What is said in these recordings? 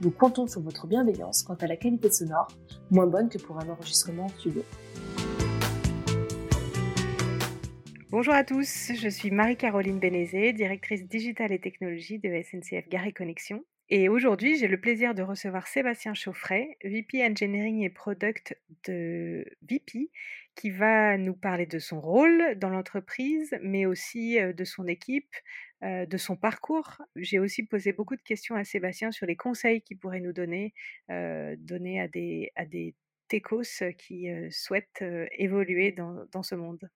nous comptons sur votre bienveillance quant à la qualité sonore, moins bonne que pour un enregistrement en studio. Bonjour à tous, je suis Marie-Caroline Bénézé, directrice digitale et technologie de SNCF Gare et Connexion. Et aujourd'hui, j'ai le plaisir de recevoir Sébastien Chauffret, VP Engineering et Product de VP, qui va nous parler de son rôle dans l'entreprise, mais aussi de son équipe, de son parcours. J'ai aussi posé beaucoup de questions à Sébastien sur les conseils qu'il pourrait nous donner, donner à des, à des techos qui souhaitent évoluer dans, dans, ce monde.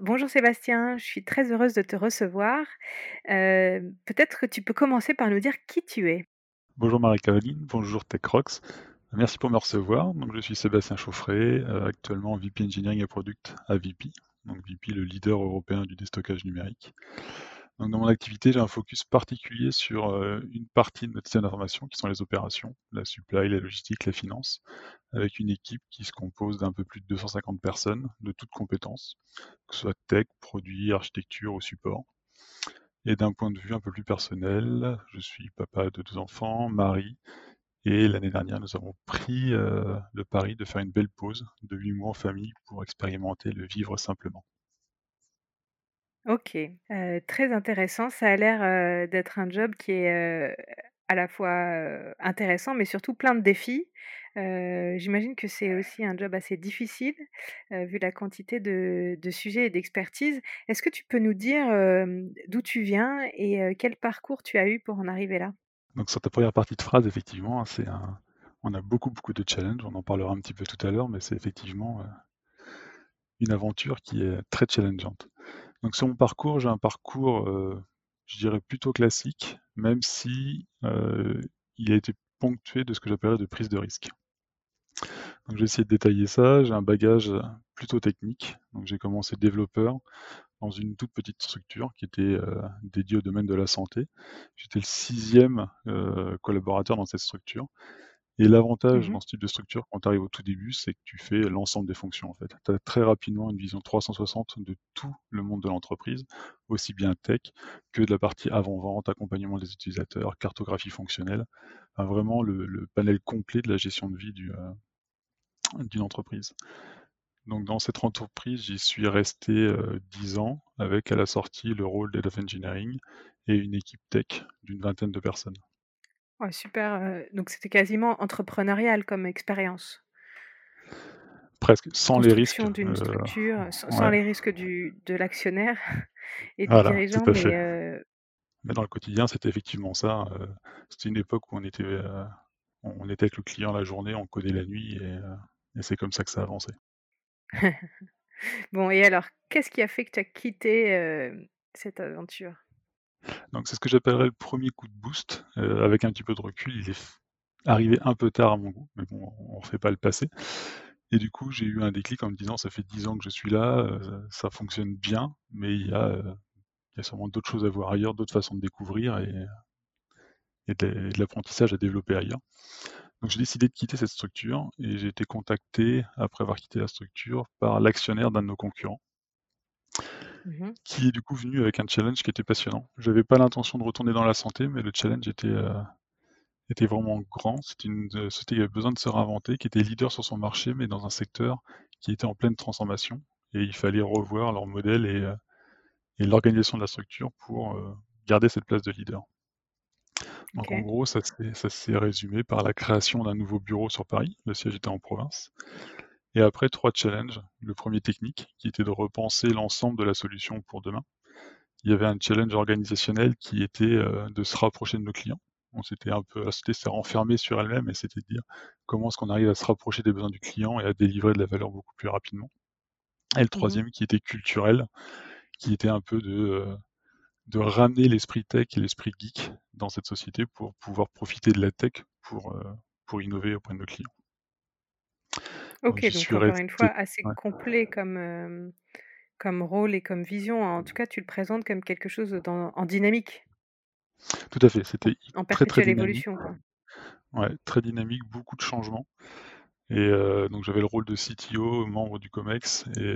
Bonjour Sébastien, je suis très heureuse de te recevoir. Peut-être que tu peux commencer par nous dire qui tu es. Bonjour Marie-Caroline, bonjour TechRox. Merci pour me recevoir. Donc, je suis Sébastien Chauffret, actuellement VP Engineering et Product à VP. Donc VP, le leader européen du déstockage numérique dans mon activité, j'ai un focus particulier sur une partie de notre système d'information qui sont les opérations, la supply, la logistique, la finance, avec une équipe qui se compose d'un peu plus de 250 personnes de toutes compétences, que ce soit tech, produits, architecture ou support. Et d'un point de vue un peu plus personnel, je suis papa de deux enfants, mari, et l'année dernière, nous avons pris le pari de faire une belle pause de huit mois en famille pour expérimenter le vivre simplement. OK, très intéressant. Ça a l'air, d'être un job qui est, à la fois, intéressant, mais surtout plein de défis. j'imagine que c'est aussi un job assez difficile, vu la quantité de sujets et d'expertise. Est-ce que tu peux nous dire, d'où tu viens et quel parcours tu as eu pour en arriver là? Donc sur ta première partie de phrase, effectivement, on a beaucoup, beaucoup de challenges, on en parlera un petit peu tout à l'heure, mais c'est effectivement, une aventure qui est très challengeante. Donc sur mon parcours, j'ai un parcours, je dirais plutôt classique, même si il a été ponctué de ce que j'appellerais de prise de risque. Donc je vais essayer de détailler ça. J'ai un bagage plutôt technique. Donc j'ai commencé développeur dans une toute petite structure qui était dédiée au domaine de la santé. J'étais le sixième collaborateur dans cette structure. Et l'avantage mmh dans ce type de structure, quand tu arrives au tout début, c'est que tu fais l'ensemble des fonctions en fait. Tu as très rapidement une vision 360 de tout le monde de l'entreprise, aussi bien tech que de la partie avant-vente, accompagnement des utilisateurs, cartographie fonctionnelle, vraiment le, panel complet de la gestion de vie euh, d'une entreprise. Donc dans cette entreprise, j'y suis resté euh, dix 10 ans avec à la sortie le rôle d'Head of Engineering et une équipe tech d'une vingtaine de personnes. Ouais, super, donc c'était quasiment entrepreneurial comme expérience? Presque, sans les risques, d'une structure, sans les risques du de l'actionnaire et du dirigeant, mais Mais dans le quotidien, c'était effectivement ça, c'était une époque où on était, on était avec le client la journée, on codait la nuit et et c'est comme ça que ça avançait. Bon et alors, qu'est-ce qui a fait que tu as quitté, cette aventure? Donc c'est ce que j'appellerais le premier coup de boost. Euh, avec un petit peu de recul, il est arrivé un peu tard à mon goût, mais bon, on ne refait pas le passé. Et du coup, j'ai eu un déclic en me disant, ça fait 10 ans que je suis là, euh, ça fonctionne bien, mais il y a, il y a sûrement d'autres choses à voir ailleurs, d'autres façons de découvrir et, et de, l'apprentissage à développer ailleurs. Donc j'ai décidé de quitter cette structure et j'ai été contacté, après avoir quitté la structure, par l'actionnaire d'un de nos concurrents Mmh qui est du coup venu avec un challenge qui était passionnant. Je n'avais pas l'intention de retourner dans la santé, mais le challenge était, euh, était vraiment grand. C'était une société qui avait besoin de se réinventer, qui était leader sur son marché, mais dans un secteur qui était en pleine transformation. Et il fallait revoir leur modèle et, euh, et l'organisation de la structure pour euh, garder cette place de leader. Donc en gros, ça s'est résumé par la création d'un nouveau bureau sur Paris. Le siège était en province. Et après, trois challenges. Le premier technique, qui était de repenser l'ensemble de la solution pour demain. Il y avait un challenge organisationnel qui était euh, de se rapprocher de nos clients. On s'était un peu, la société s'est renfermée sur elle-même et c'était de dire comment est-ce qu'on arrive à se rapprocher des besoins du client et à délivrer de la valeur beaucoup plus rapidement. Et le mmh troisième qui était culturel, qui était un peu de, euh, de ramener l'esprit tech et l'esprit geek dans cette société pour pouvoir profiter de la tech pour, euh, pour innover auprès de nos clients. OK, donc, encore une fois, assez complet comme, comme rôle et comme vision. En tout cas, tu le présentes comme quelque chose dans en dynamique. Tout à fait, c'était En très, très perpétuelle dynamique. évolution, quoi. Ouais, très dynamique, beaucoup de changements et heu, donc j'avais le rôle de CTO, membre du COMEX et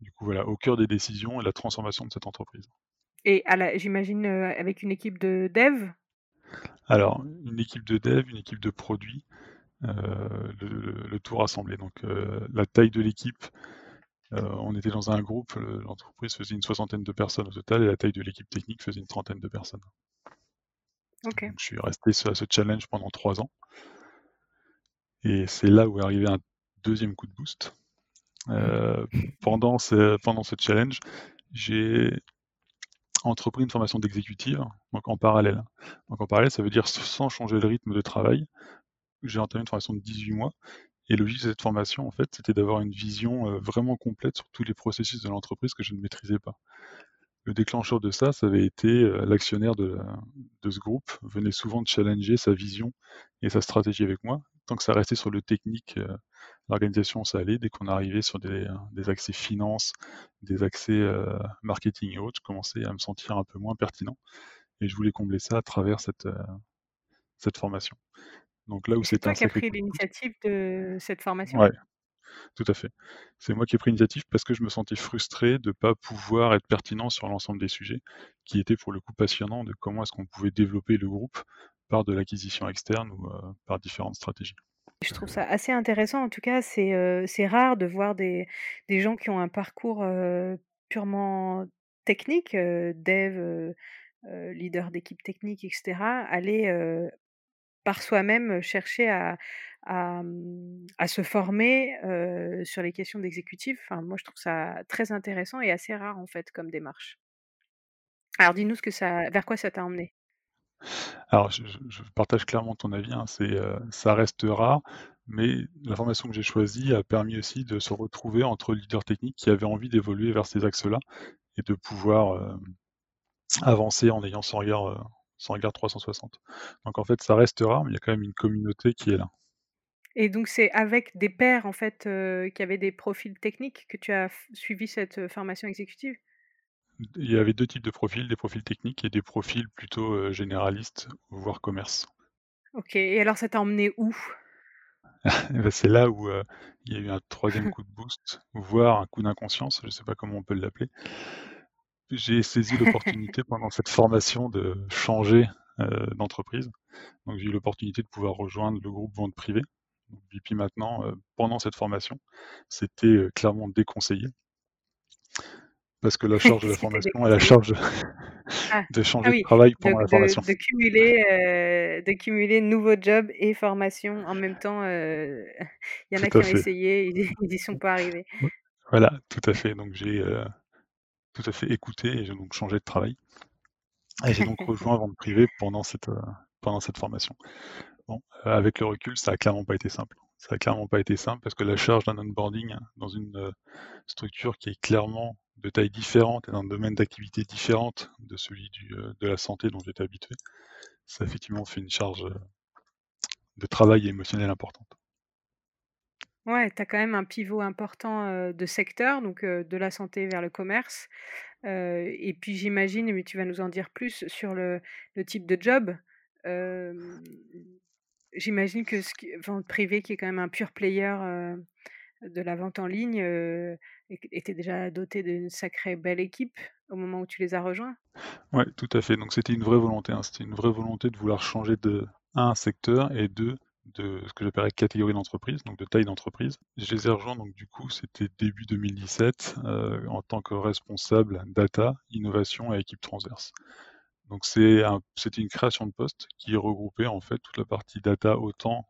du coup, voilà, au cœur des décisions et la transformation de cette entreprise. Et à j'imagine, heu, avec une équipe de dev? Alors, une équipe de dev, une équipe de produit, heu, le le tout rassemblé. Donc, heu, la taille de l'équipe, on était dans un groupe, l'entreprise faisait une soixantaine de personnes au total et la taille de l'équipe technique faisait une trentaine de personnes. OK. Donc je suis resté sur ce challenge pendant 3 ans. Et c'est là où est arrivé un deuxième coup de boost. Heu, pendant ce pendant ce challenge, j'ai entrepris une formation d'exécutive, donc en parallèle. Donc en parallèle, ça veut dire sans changer le rythme de travail. J'ai entamé une formation de 18 mois et le but de cette formation, en fait, c'était d'avoir une vision, heu, vraiment complète sur tous les processus de l'entreprise que je ne maîtrisais pas. Le déclencheur de ça, ça avait été, heu, l'actionnaire de ce groupe venait souvent de challenger sa vision et sa stratégie avec moi. Tant que ça restait sur le technique, heu, l'organisation, ça allait. Dès qu'on arrivait sur des, des accès finance, des accès, heu, marketing et autres, je commençais à me sentir un peu moins pertinent et je voulais combler ça à travers cette, cette formation. Donc là où c'était toi un qui as pris l'initiative de cette formation? ouais, tout à fait. C'est moi qui ai pris l'initiative parce que je me sentais frustré de pas pouvoir être pertinent sur l'ensemble des sujets, qui étaient pour le coup passionnants, de comment est-ce qu'on pouvait développer le groupe par de l'acquisition externe ou, par différentes stratégies. Je trouve ça assez intéressant. En tout cas, c'est, rare de voir des des gens qui ont un parcours, purement technique, dev, leader d'équipe technique et cetera, aller, par soi-même chercher à à, mmh, à se former, sur les questions d'exécutif. Enfin, moi, je trouve ça très intéressant et assez rare, en fait, comme démarche. Alors dis-nous ce que ça vers quoi ça t'a emmené? Alors je partage clairement ton avis, hein, heu, ça reste rare, mais la formation que j'ai choisie a permis aussi de se retrouver entre leaders techniques qui avaient envie d'évoluer vers ces axes-là et de pouvoir, hem, avancer en ayant son regard, heu, son regard 360. Donc en fait, ça reste rare, mais il y a quand même une communauté qui est là. Et donc c'est avec des pairs, en fait, qui avaient des profils techniques que tu as suivi cette, formation exécutive? Il y avait 2 types de profils, des profils techniques et des profils plutôt, heu, généralistes, voire commerce. OK et alors ça t'a emmené où? Bah, c'est là où, heu, il y a eu un troisième coup de boost, voire un coup d'inconscience, je ne sais pas comment on peut l'appeler. J'ai saisi l'opportunité pendant cette formation de changer, heu, d'entreprise. Donc j'ai eu l'opportunité de pouvoir rejoindre le groupe vente privée. Donc BP maintenant, pendant cette formation, c'était, clairement déconseillé. Parce que la charge de la formation et la charge Ah! de Ah changer de oui, travail de pendant la de formation. de cumuler, heu, de cumuler nouveau job et formation en même temps, heu, il y en a qui ont essayé, ils y ils y sont pas arrivés. Voilà, tout à fait. Donc j'ai, heu, tout à fait écouté et j'ai donc changé de travail et j'ai donc rejoint vente privée pendant cette, pendant cette formation. Bon, avec le recul, ça a clairement pas été simple. Ça a clairement pas été simple parce que la charge d'un onboarding dans une, structure qui est clairement de taille différente et dans un domaine d'activité différente de celui heu, de la santé dont j'étais habitué, ça effectivement fait une charge, heu, de travail émotionnel importante. Ouais, tu as quand même un pivot important, heu, de secteur, donc de la santé vers le commerce, et puis j'imagine, mais tu vas nous en dire plus sur le type de job, j'imagine que ce qui vente privée qui est quand même un pure player, de la vente en ligne, était déjà doté d'une sacrée belle équipe au moment où tu les as rejoints? Ouais, tout à fait. Donc c'était une vraie volonté, hein. Une vraie volonté de vouloir changer de 1 secteur et 2 de ce que j'appellerais catégorie d'entreprise, donc de taille d'entreprise. Je les ai rejoints donc du coup, c'était début 2017, heu, en tant que responsable data, innovation et équipe transverse. Donc c'est un c'était une création de poste qui regroupait en fait toute la partie data, autant,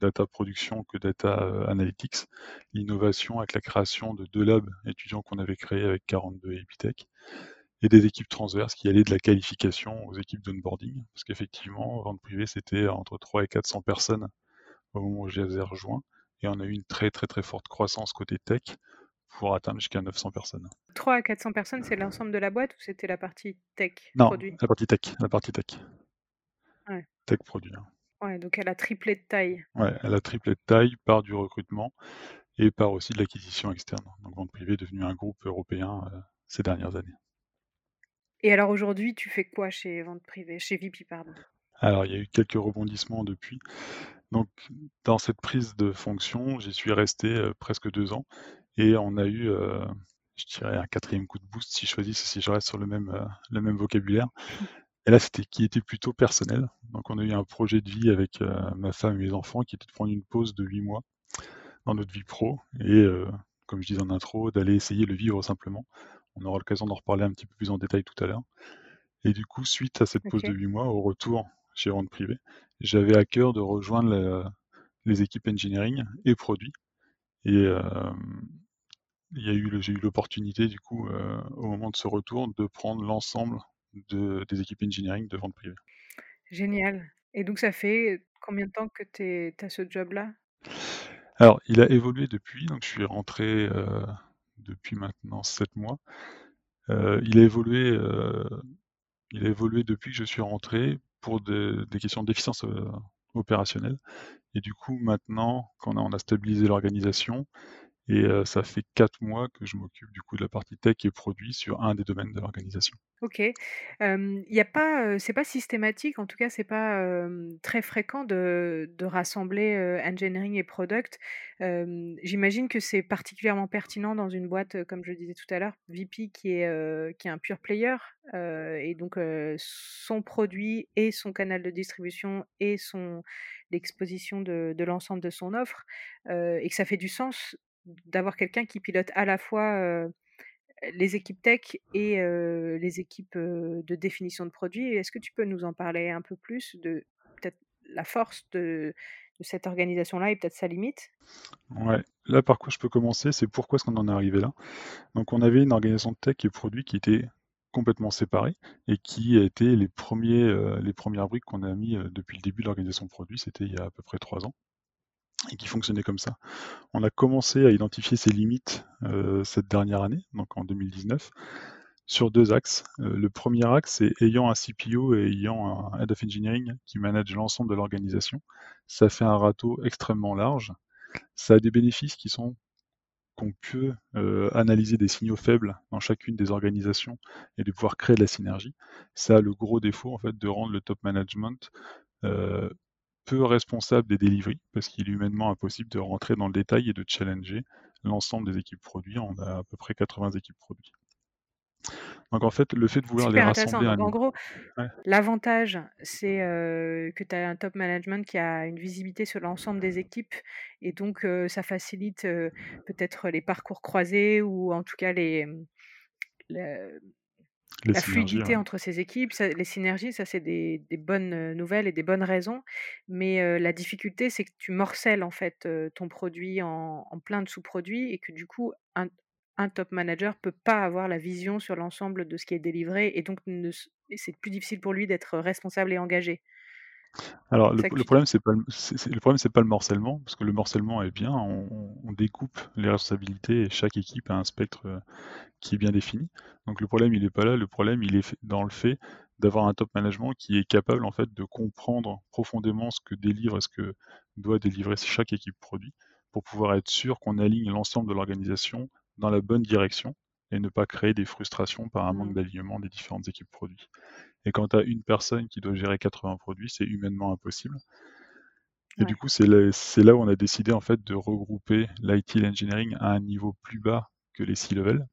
data production que data, heu, analytics. L'innovation avec la création de 2 labs étudiants qu'on avait créés avec 42 et Epitech et des équipes transverses qui allaient de la qualification aux équipes d'onboarding. Parce qu'effectivement, vente privée, c'était entre 300 et 400 personnes au moment où je les ai rejoints et on a eu une très, très, très forte croissance côté tech pour atteindre jusqu'à 900 personnes. 300 à 400 personnes, c'est l'ensemble de la boîte ou c'était la partie tech, Non, produit? la partie tech, la partie tech. Ouais. Tech produit, hein. Ouais, donc elle a triplé de taille. Ouais, elle a triplé de taille par du recrutement et par aussi de l'acquisition externe. Donc Vente Privée est devenu un groupe européen euh, ces dernières années. Et alors aujourd'hui, tu fais quoi chez Vente Privée, chez VP, pardon? Alors il y a eu quelques rebondissements depuis. Donc dans cette prise de fonction, j'y suis resté euh, presque deux ans et on a eu, euh, je dirais, un quatrième coup de boost si je choisis, si je reste sur le même, le même vocabulaire. Et là, c'était qui était plutôt personnel. Donc, on a eu un projet de vie avec ma femme et mes enfants qui était de prendre une pause de huit mois dans notre vie pro et, comme je disais en intro, d'aller essayer le vivre simplement. On aura l'occasion d'en reparler un petit peu plus en détail tout à l'heure. Et du coup, suite à cette pause de huit mois, au retour chez Rente Privé, j'avais à cœur de rejoindre les équipes engineering et produits. Et il y a eu, j'ai eu l'opportunité, du coup, au moment de ce retour, de prendre l'ensemble de, des équipes engineering de vente privée. Génial. Et donc, ça fait combien de temps que tu as ce job-là? Alors, il a évolué depuis. Donc, je suis rentré euh, depuis maintenant 7 mois. Euh, il, a évolué, euh, il a évolué depuis que je suis rentré pour des questions d'efficience opérationnelle. Et du coup, maintenant, quand on a stabilisé l'organisation, et ça fait quatre mois que je m'occupe du coup de la partie tech et produit sur un des domaines de l'organisation. OK. Il y a pas, c'est pas systématique, en tout cas, c'est pas, très fréquent de rassembler, engineering et product. j'imagine que c'est particulièrement pertinent dans une boîte, comme je disais tout à l'heure, VP qui est, qui est un pure player, et donc son produit et son canal de distribution et son l'exposition de l'ensemble de son offre, et que ça fait du sens d'avoir quelqu'un qui pilote à la fois les équipes tech et les équipes de définition de produits. Est-ce que tu peux nous en parler un peu plus de la force de, cette organisation-là et peut-être sa limite? Ouais, là par quoi je peux commencer, c'est pourquoi est-ce qu'on en est arrivé là? Donc on avait une organisation de tech et produits qui était complètement séparée et qui a été les, premiers, premières briques qu'on a mis depuis le début de l'organisation de produits, c'était il y a à peu près trois ans et qui fonctionnait comme ça. On a commencé à identifier ses limites euh, cette dernière année, donc en 2019, sur deux axes. Euh, le premier axe, c'est ayant un CPO et ayant un Head of Engineering qui manage l'ensemble de l'organisation, ça fait un râteau extrêmement large. Ça a des bénéfices qui sont qu'on peut euh, analyser des signaux faibles dans chacune des organisations et de pouvoir créer de la synergie. Ça a le gros défaut en fait de rendre le top management peu responsable des deliveries, parce qu'il est humainement impossible de rentrer dans le détail et de challenger l'ensemble des équipes produits. On a à peu près 80 équipes produits. Donc en fait, le fait de vouloir les rassembler à En gros, l'avantage, c'est que tu as un top management qui a une visibilité sur l'ensemble des équipes et donc ça facilite peut-être les parcours croisés ou en tout cas les, la fluidité entre ces équipes, les synergies, ça c'est des, bonnes nouvelles et des bonnes raisons. Mais la difficulté, c'est que tu morcelles en fait ton produit en, plein de sous-produits et que du coup, un, top manager peut pas avoir la vision sur l'ensemble de ce qui est délivré et donc c'est plus difficile pour lui d'être responsable et engagé. Alors le, problème c'est pas le problème c'est pas le morcellement parce que le morcellement est bien, on, découpe les responsabilités et chaque équipe a un spectre qui est bien défini. Donc le problème il est pas là, le problème il est dans le fait d'avoir un top management qui est capable en fait de comprendre profondément ce que délivre et ce que doit délivrer chaque équipe produit pour pouvoir être sûr qu'on aligne l'ensemble de l'organisation dans la bonne direction et ne pas créer des frustrations par un manque mmh. d'alignement des différentes équipes produits. Et quand tu as une personne qui doit gérer 80 produits, c'est humainement impossible. Et du coup, c'est là, où on a décidé en fait de regrouper l'IT et l'engineering à un niveau plus bas que les C-level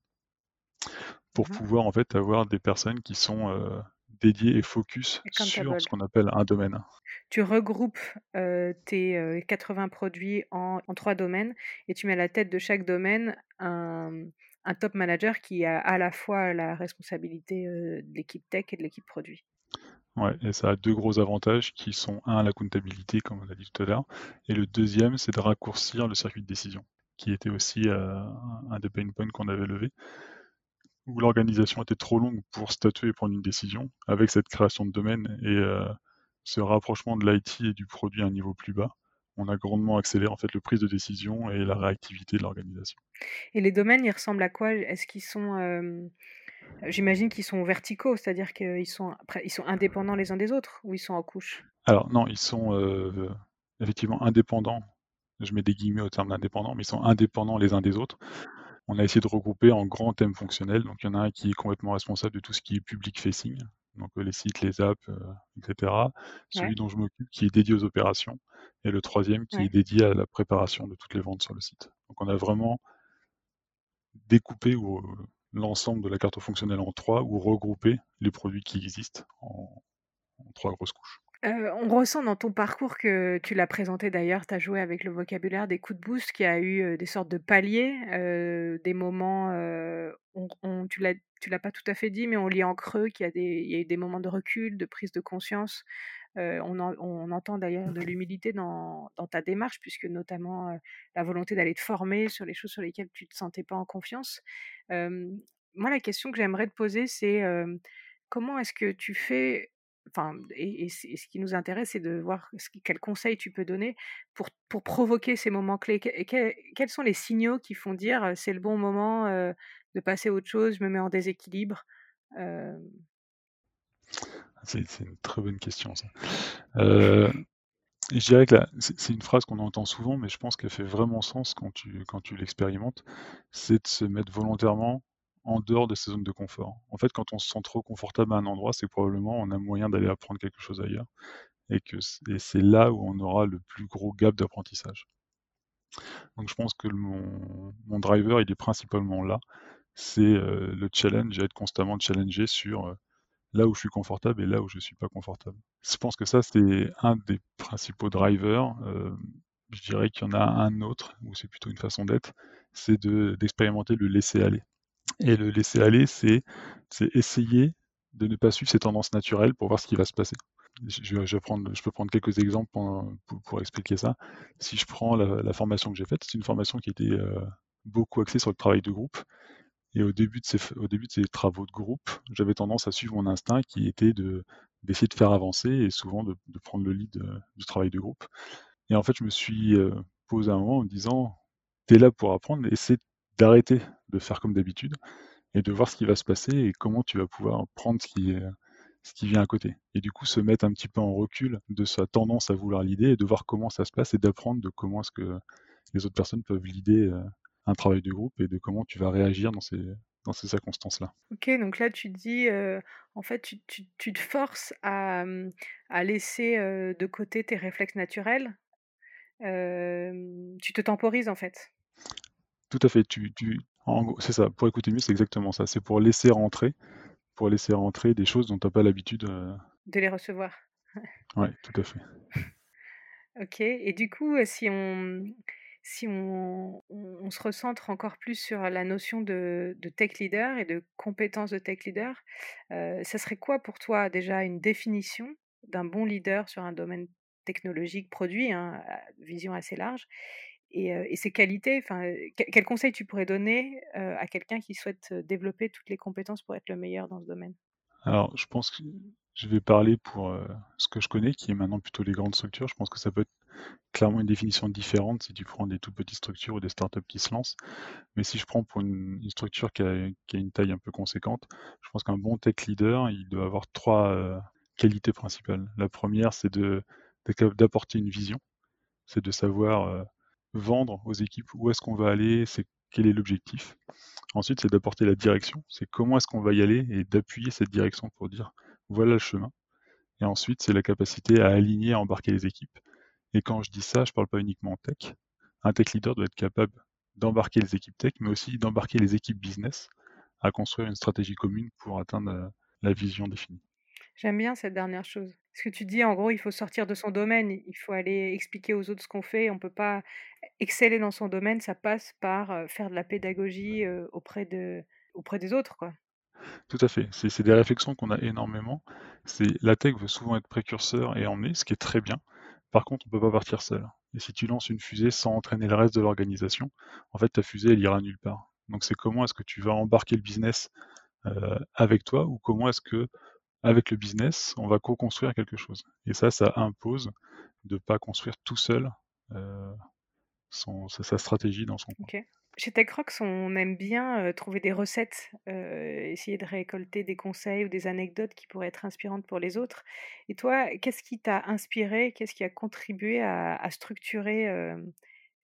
pour mmh pouvoir en fait avoir des personnes qui sont euh, dédiées et focus sur ce qu'on appelle un domaine. Tu regroupes tes 80 produits en, en, trois domaines et tu mets à la tête de chaque domaine un, un top manager qui a à la fois la responsabilité de l'équipe tech et de l'équipe produit. Ouais, et ça a deux gros avantages qui sont un, la comptabilité, comme on l'a dit tout à l'heure, et le deuxième, c'est de raccourcir le circuit de décision, qui était aussi un des pain points qu'on avait levé, où l'organisation était trop longue pour statuer et prendre une décision. Avec cette création de domaine et ce rapprochement de l'IT et du produit à un niveau plus bas, on a grandement accéléré en fait le prise de décision et la réactivité de l'organisation. Et les domaines, ils ressemblent à quoi? Est-ce qu'ils sont, j'imagine qu'ils sont verticaux, c'est-à-dire qu'ils sont, ils sont indépendants les uns des autres, ou ils sont en couche? Alors non, ils sont euh, effectivement indépendants. Je mets des guillemets au terme d'indépendants, mais ils sont indépendants les uns des autres. On a essayé de regrouper en grands thèmes fonctionnels. Donc il y en a un qui est complètement responsable de tout ce qui est public facing, donc les sites, les apps, etc. Celui dont je m'occupe qui est dédié aux opérations, et le troisième qui est dédié à la préparation de toutes les ventes sur le site. Donc on a vraiment découpé l'ensemble de la carte fonctionnelle en trois ou regroupé les produits qui existent en trois grosses couches on ressent dans ton parcours que tu l'as présenté d'ailleurs, tu as joué avec le vocabulaire des coups de boost, qui a eu, des sortes de paliers, des moments, on tu tu l'as pas tout à fait dit, mais on lit en creux qu'il y a des il y a eu des moments de recul, de prise de conscience. on entend d'ailleurs de l'humilité dans dans ta démarche puisque notamment, la volonté d'aller te former sur les choses sur lesquelles tu te sentais pas en confiance. moi la question que j'aimerais te poser c'est, comment est-ce que tu fais et, ce qui nous intéresse, c'est de voir ce, quels conseils tu peux donner pour, provoquer ces moments clés. quels sont les signaux qui font dire c'est le bon moment de passer à autre chose, je me mets en déséquilibre C'est une très bonne question, je dirais que c'est une phrase qu'on entend souvent, mais je pense qu'elle fait vraiment sens quand tu l'expérimentes. C'est de se mettre volontairement en dehors de ces zones de confort. En fait, quand on se sent trop confortable à un endroit, c'est probablement on a moyen d'aller apprendre quelque chose ailleurs et que c'est là où on aura le plus gros gap d'apprentissage. Donc je pense que mon, driver, il est principalement là. C'est euh, le challenge, être constamment challengé sur euh, là où je suis confortable et là où je ne suis pas confortable. Je pense que ça, c'est un des principaux drivers. Euh, je dirais qu'il y en a un autre, ou c'est plutôt une façon d'être, c'est d'expérimenter le laisser aller. Et le laisser aller, c'est essayer de ne pas suivre ses tendances naturelles pour voir ce qui va se passer. Je, peux prendre quelques exemples pour, expliquer ça. Si je prends la, formation que j'ai faite, c'est une formation qui était euh, beaucoup axée sur le travail de groupe. Et au début de ces, au début de ces travaux de groupe, j'avais tendance à suivre mon instinct qui était d'essayer de faire avancer et souvent de, prendre le lead euh, du travail de groupe. Et en fait, je me suis euh, posé un moment en me disant, tu es là pour apprendre, essaie d'arrêter de faire comme d'habitude et de voir ce qui va se passer et comment tu vas pouvoir prendre ce qui, vient à côté. Et du coup, se mettre un petit peu en recul de sa tendance à vouloir l'idée et de voir comment ça se passe et d'apprendre de comment est-ce que les autres personnes peuvent l'idée euh, un travail de groupe et de comment tu vas réagir dans ces, dans ces circonstances-là. Ok, donc là tu dis, euh, en fait, tu, te forces à, à laisser euh, de côté tes réflexes naturels. tu te temporises en fait. Tout à fait. Tu, tu, c'est ça. Pour écouter mieux, c'est exactement ça. C'est pour laisser rentrer, pour laisser rentrer des choses dont tu n'as pas l'habitude. Euh de les recevoir. Oui, tout à fait. ok. Et du coup, euh, si on, si on, on, se recentre encore plus sur la notion de, de tech leader et de compétences de tech leader, euh, ça serait quoi pour toi déjà une définition d'un bon leader sur un domaine technologique produit, hein, vision assez large, et, ses qualités. Enfin, quel conseil tu pourrais donner à quelqu'un qui souhaite développer toutes les compétences pour être le meilleur dans ce domaine? Alors, je pense que je vais parler pour ce que je connais, qui est maintenant plutôt les grandes structures. Je pense que ça peut être clairement une définition différente si tu prends des tout petites structures ou des startups qui se lancent. Mais si je prends pour une, structure qui a, une taille un peu conséquente, je pense qu'un bon tech leader, il doit avoir trois qualités principales. La première, c'est d'apporter une vision, c'est de savoir vendre aux équipes où est-ce qu'on va aller, c'est quel est l'objectif. Ensuite, c'est d'apporter la direction, c'est comment est-ce qu'on va y aller et d'appuyer cette direction pour dire voilà le chemin. Et ensuite, c'est la capacité à aligner, à embarquer les équipes. Et quand je dis ça, je ne parle pas uniquement en tech. Un tech leader doit être capable d'embarquer les équipes tech, mais aussi d'embarquer les équipes business à construire une stratégie commune pour atteindre la vision définie. J'aime bien cette dernière chose. Ce que tu dis, en gros, il faut sortir de son domaine, il faut aller expliquer aux autres ce qu'on fait. On ne peut pas exceller dans son domaine, ça passe par faire de la pédagogie auprès, de, auprès des autres. Quoi. Tout à fait. C'est des réflexions qu'on a énormément. C'est La tech veut souvent être précurseur et emmener, ce qui est très bien. Par contre, on ne peut pas partir seul. Et si tu lances une fusée sans entraîner le reste de l'organisation, en fait, ta fusée, elle ira nulle part. Donc, c'est comment est-ce que tu vas embarquer le business avec toi ou comment est-ce que avec le business, on va co-construire quelque chose. Et ça, ça impose de ne pas construire tout seul euh, sa, stratégie dans son coin. Chez TechRox, on aime bien, heu, trouver des recettes, heu, essayer de récolter des conseils ou des anecdotes qui pourraient être inspirantes pour les autres. Et toi, qu'est-ce qui t'a inspiré? Qu'est-ce qui a contribué à à structurer,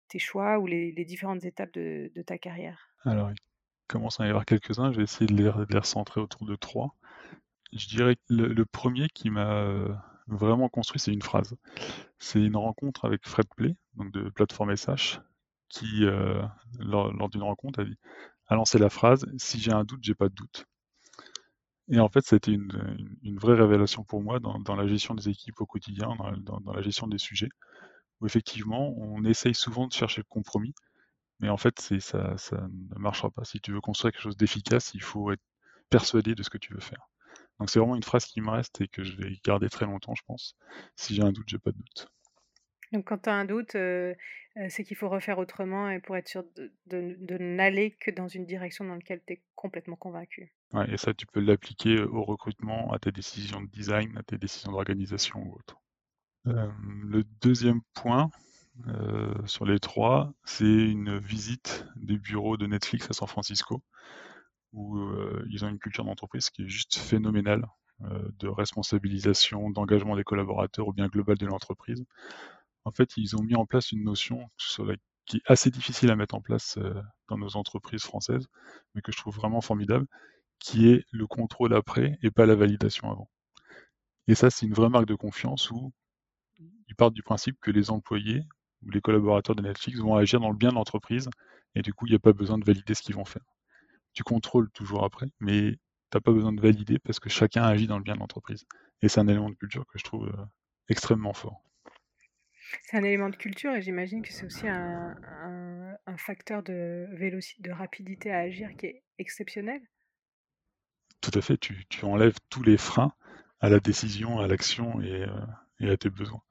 tes choix ou les les différentes étapes de de ta carrière? Alors, il commence à y avoir quelques-uns, je vais essayer de les de les recentrer autour de 3. Je dirais que le 1 qui m'a, heu, vraiment construit, c'est une phrase. C'est une rencontre avec Fred Play, donc de Plateforme SH, qui, heu, lors d'une rencontre, a lancé la phrase: «Si j'ai un doute, j'ai pas de doute». Et en fait, ça a été une, vraie révélation pour moi dans la gestion des équipes au quotidien, dans la gestion des sujets, où effectivement, on essaye souvent de chercher le compromis, mais en fait, ça ne marchera pas. Si tu veux construire quelque chose d'efficace, il faut être persuadé de ce que tu veux faire. Donc c'est vraiment une phrase qui me reste et que je vais garder très longtemps, je pense. Si j'ai un doute, j'ai pas de doute. Donc quand tu as un doute, heu heu, c'est qu'il faut refaire autrement et pour être sûr de de de n'aller que dans une direction dans laquelle tu es complètement convaincu. Ouais et ça, tu peux l'appliquer, au recrutement, à tes décisions de design, à tes décisions d'organisation ou autre. Hem, le 2e point, sur les 3, c'est une visite des bureaux de Netflix à San Francisco, où, heu, ils ont une culture d'entreprise qui est juste phénoménale, heu, de responsabilisation, d'engagement des collaborateurs ou bien global de l'entreprise. En fait, ils ont mis en place une notion qui est assez difficile à mettre en place, heu, dans nos entreprises françaises, mais que je trouve vraiment formidable, qui est le contrôle après et pas la validation avant. Et ça, c'est une vraie marque de confiance où ils partent du principe que les employés ou les collaborateurs de Netflix vont agir dans le bien de l'entreprise et du coup, il y a pas besoin de valider ce qu'ils vont faire. Tu contrôles toujours après, mais tu as pas besoin de valider parce que chacun agit dans le bien de l'entreprise et c'est un élément de culture que je trouve, heu, extrêmement fort. C'est un élément de culture et j'imagine que c'est aussi un un un facteur de véloci de rapidité à agir qui est exceptionnel? Tout à fait, tu tu enlèves tous les freins à la décision, à l'action et heu et à tes besoins.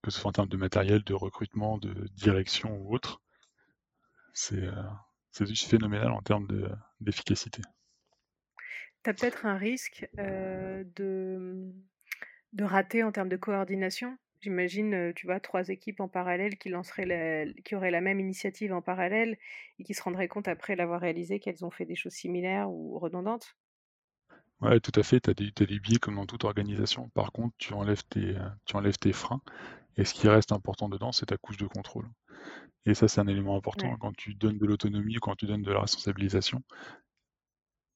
Que ce soit en termes de matériel, de recrutement, de direction ou autre. C'est, heu, c'est juste phénoménal en termes de d'efficacité. Tu as peut-être un risque, de, de rater en termes de coordination? J'imagine, tu vois, 3 équipes en parallèle qui lanceraient la qui auraient la même initiative en parallèle et qui se rendraient compte après l'avoir réalisée qu'elles ont fait des choses similaires ou redondantes? Ouais, tout à fait, tu as as des biais comme dans toute organisation. Par contre, tu enlèves tes, tu enlèves tes freins et ce qui reste important dedans, c'est ta couche de contrôle. Et ça, c'est un élément important Ouais. quand tu donnes de l'autonomie ou quand tu donnes de la responsabilisation.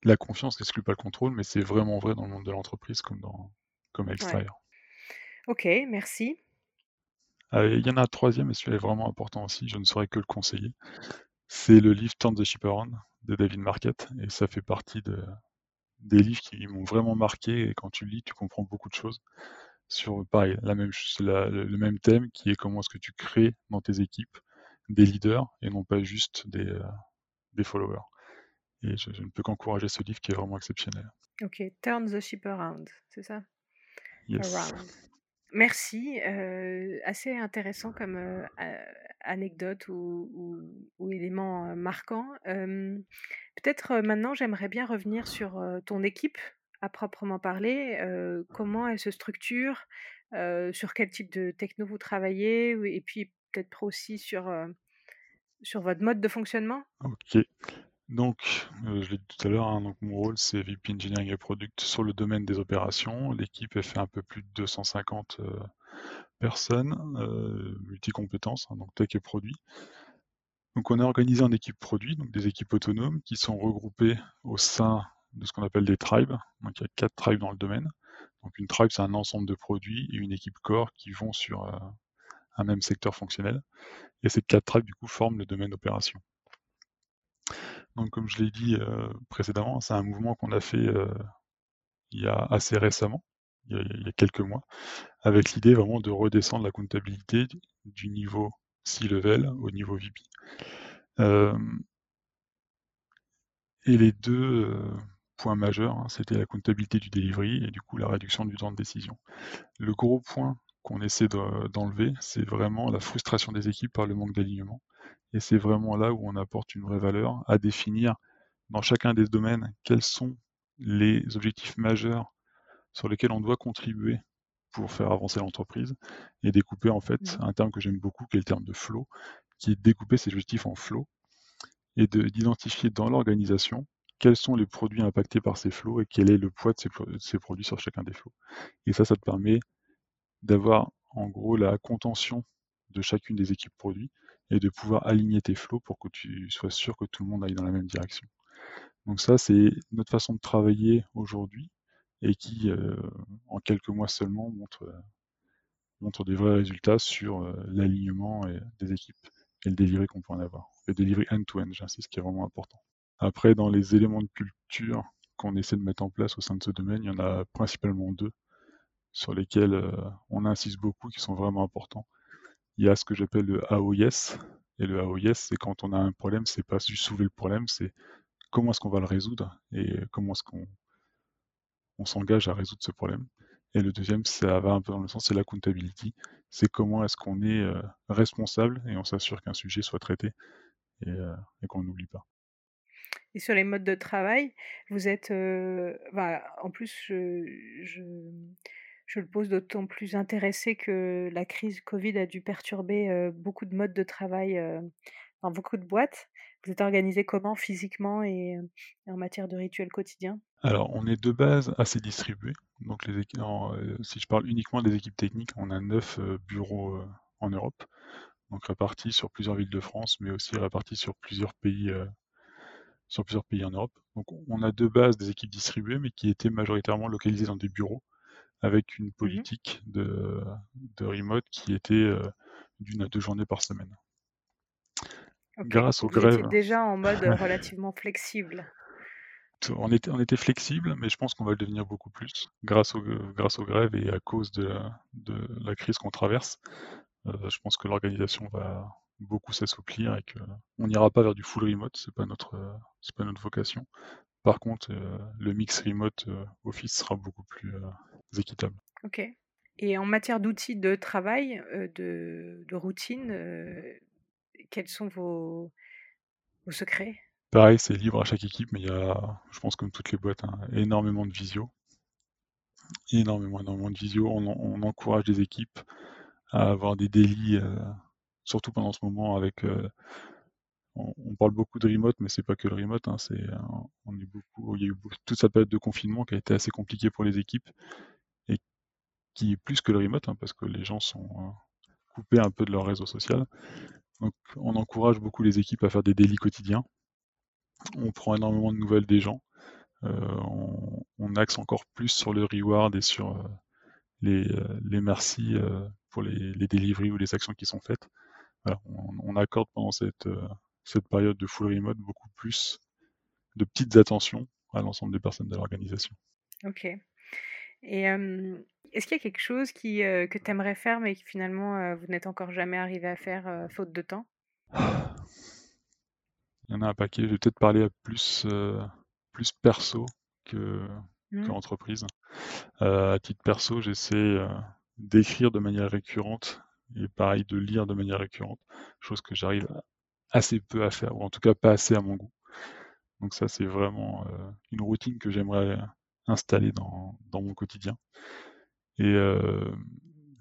La confiance n'exclut pas le contrôle, mais c'est vraiment vrai dans le monde de l'entreprise comme dans comme à Ouais. l'extérieur. OK, merci. Et il y en a un 3e et celui-là est vraiment important aussi, je ne saurais que le conseiller. C'est le livre Turn the Ship Around de David Marquet et ça fait partie de des livres qui m'ont vraiment marqué et quand tu lis, tu comprends beaucoup de choses sur, pareil, la même la le même thème qui est comment est-ce que tu crées dans tes équipes des leaders et non pas juste des, des followers. Et je je ne peux qu'encourager ce livre qui est vraiment exceptionnel. OK, Turn the Ship Around, c'est ça? Yes. Around. Merci, heu, assez intéressant comme, heu, a anecdote ou ou ou élément, marquant. Peut-être, maintenant j'aimerais bien revenir sur, ton équipe à proprement parler, comment elle se structure? Sur quel type de techno vous travaillez? Et puis peut-être aussi sur, sur votre mode de fonctionnement? OK. Donc, je l'ai dit tout à l'heure, hein, mon rôle, c'est VP Engineering et Product sur le domaine des opérations. L'équipe, fait un peu plus de 250, heu, personnes, multi-compétences, hein, donc tech et produit. Donc on est organisé en équipes produits, donc des équipes autonomes qui sont regroupées au sein de ce qu'on appelle des tribes. Donc il y a 4 tribes dans le domaine. Donc une tribe, c'est un ensemble de produits et une équipe core qui vont sur, heu, un même secteur fonctionnel. Et ces 4 tribes, du coup, forment le domaine opération. Donc comme je l'ai dit, heu, précédemment, c'est un mouvement qu'on a fait, heu, il y a assez récemment, il y a quelques mois, avec l'idée vraiment de redescendre la comptabilité du niveau C-level au niveau VP. Et les 2, heu, points majeurs, hein, c'était la comptabilité du delivery et du coup la réduction du temps de décision. Le gros point qu'on essaie de d'enlever, c'est vraiment la frustration des équipes par le manque d'alignement et c'est vraiment là où on apporte une vraie valeur à définir dans chacun des domaines quels sont les objectifs majeurs sur lesquels on doit contribuer pour faire avancer l'entreprise et découper en fait Mmh un terme que j'aime beaucoup qui est le terme de flow, qui est de découper ces objectifs en flow et d'identifier dans l'organisation quels sont les produits impactés par ces flots et quel est le poids de ces, produits sur chacun des flots. Et ça, ça te permet d'avoir en gros la contention de chacune des équipes produits et de pouvoir aligner tes flots pour que tu sois sûr que tout le monde aille dans la même direction. Donc ça, c'est notre façon de travailler aujourd'hui et qui, euh, en quelques mois seulement, montre, euh, des vrais résultats sur euh, l'alignement des équipes et le delivery qu'on peut en avoir. Le delivery end-to-end, j'insiste, qui est vraiment important. Après, dans les éléments de culture qu'on essaie de mettre en place au sein de ce domaine, il y en a principalement deux sur lesquels on insiste beaucoup, qui sont vraiment importants. Il y a ce que j'appelle le AOYES. Et le AOYES, c'est quand on a un problème, c'est pas juste soulever le problème, c'est comment est-ce qu'on va le résoudre et comment est-ce qu'on on, s'engage à résoudre ce problème. Et le deuxième, ça va un peu dans le sens, c'est l'accountability. C'est comment est-ce qu'on est, responsable et on s'assure qu'un sujet soit traité et, qu'on n'oublie pas. Et sur les modes de travail, vous êtes, bah, en plus, je, le pose d'autant plus intéressé que la crise Covid a dû perturber beaucoup de modes de travail dans beaucoup de boîtes. Vous êtes organisé comment physiquement et, en matière de rituels quotidiens? Alors, on est de base assez distribué. Donc, si je parle uniquement des équipes techniques, on a neuf bureaux en Europe, donc répartis sur plusieurs villes de France, mais aussi répartis sur plusieurs pays, sur plusieurs pays en Europe. Donc, on a de base des équipes distribuées, mais qui étaient majoritairement localisées dans des bureaux avec une mmh politique de, de remote qui était euh, d'une à deux journées par semaine. Grâce aux Vous grèves. déjà en mode relativement flexible. On était, on était flexible, mais je pense qu'on va le devenir beaucoup plus grâce, aux, grâce aux grèves et à cause de, de la crise qu'on traverse. Euh, je pense que l'organisation va beaucoup s'assouplir et qu'on n'ira pas vers du full remote, c'est pas notre, c'est pas notre vocation. Par contre, euh, le mix remote Office sera beaucoup plus équitable. Ok. Et en matière d'outils de travail, de, routine, quels sont vos, secrets? Pareil, c'est libre à chaque équipe, mais il y a, je pense comme toutes les boîtes, hein, énormément de visio. Énormément, énormément de visio. On, encourage les équipes à avoir des délits, surtout pendant ce moment avec on, parle beaucoup de remote, mais c'est pas que le remote. Hein, c'est, on est beaucoup, il y a eu toute cette période de confinement qui a été assez compliquée pour les équipes qui est plus que le remote, hein, parce que les gens sont euh, coupés un peu de leur réseau social. Donc on encourage beaucoup les équipes à faire des délits quotidiens. On prend énormément de nouvelles des gens. Euh, on, axe encore plus sur le reward et sur euh, les, les, merci pour les, les deliveries ou les actions qui sont faites. On, accorde pendant cette, cette période de full remote beaucoup plus de petites attentions à l'ensemble des personnes de l'organisation. Ok. Et est-ce qu'il y a quelque chose qui, que tu aimerais faire, mais que finalement vous n'êtes encore jamais arrivé à faire faute de temps? Il y en a un paquet. Je vais peut-être parler plus, plus perso que, mmh. entreprise. à titre perso, j'essaie d'écrire de manière récurrente et pareil de lire de manière récurrente, chose que j'arrive assez peu à faire, ou en tout cas pas assez à mon goût. Donc ça, c'est vraiment une routine que j'aimerais installé dans, dans mon quotidien. Et euh,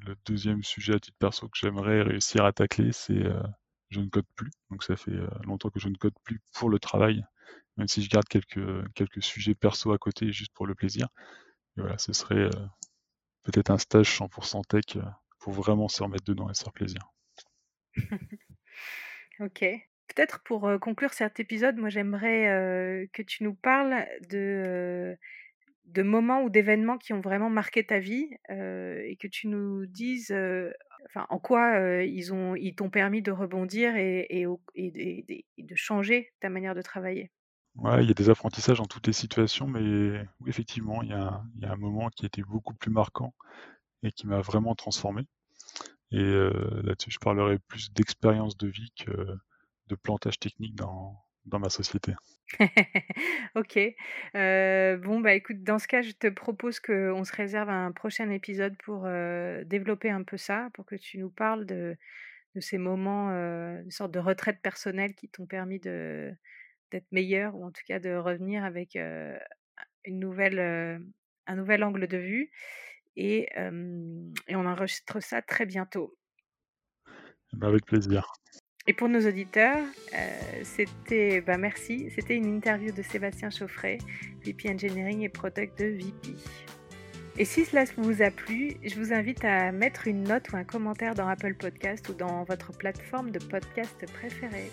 le deuxième sujet à titre perso que j'aimerais réussir à tacler, c'est euh, je ne code plus. Donc ça fait euh, longtemps que je ne code plus pour le travail, même si je garde quelques, quelques sujets perso à côté juste pour le plaisir. Et voilà, ce serait peut-être un stage 100% tech pour vraiment se remettre dedans et se faire plaisir. ok. Peut-être pour conclure cet épisode, moi j'aimerais que tu nous parles de de moments ou d'événements qui ont vraiment marqué ta vie et que tu nous dises enfin, en quoi ils ont ils t'ont permis de rebondir et, et, de changer ta manière de travailler. Ouais, il y a des apprentissages dans toutes les situations, mais oui, effectivement, il y, a, il y a un moment qui était beaucoup plus marquant et qui m'a vraiment transformé. Et là-dessus, je parlerai plus d'expérience de vie que de plantage technique dans, dans ma société. OK. bon, bah, écoute, dans ce cas, je te propose qu'on se réserve un prochain épisode pour, développer un peu ça, pour que tu nous parles de de ces moments, une sorte de retraite personnelle qui t'ont permis d'être meilleur ou en tout cas de revenir avec, une nouvelle, un nouvel angle de vue et et on enregistre ça très bientôt. Ben, avec plaisir. Et pour nos auditeurs, euh, c'était, bah merci, c'était une interview de Sébastien Chauffret, VP Engineering et Product de VP. Et si cela vous a plu, je vous invite à mettre une note ou un commentaire dans Apple Podcast ou dans votre plateforme de podcast préférée.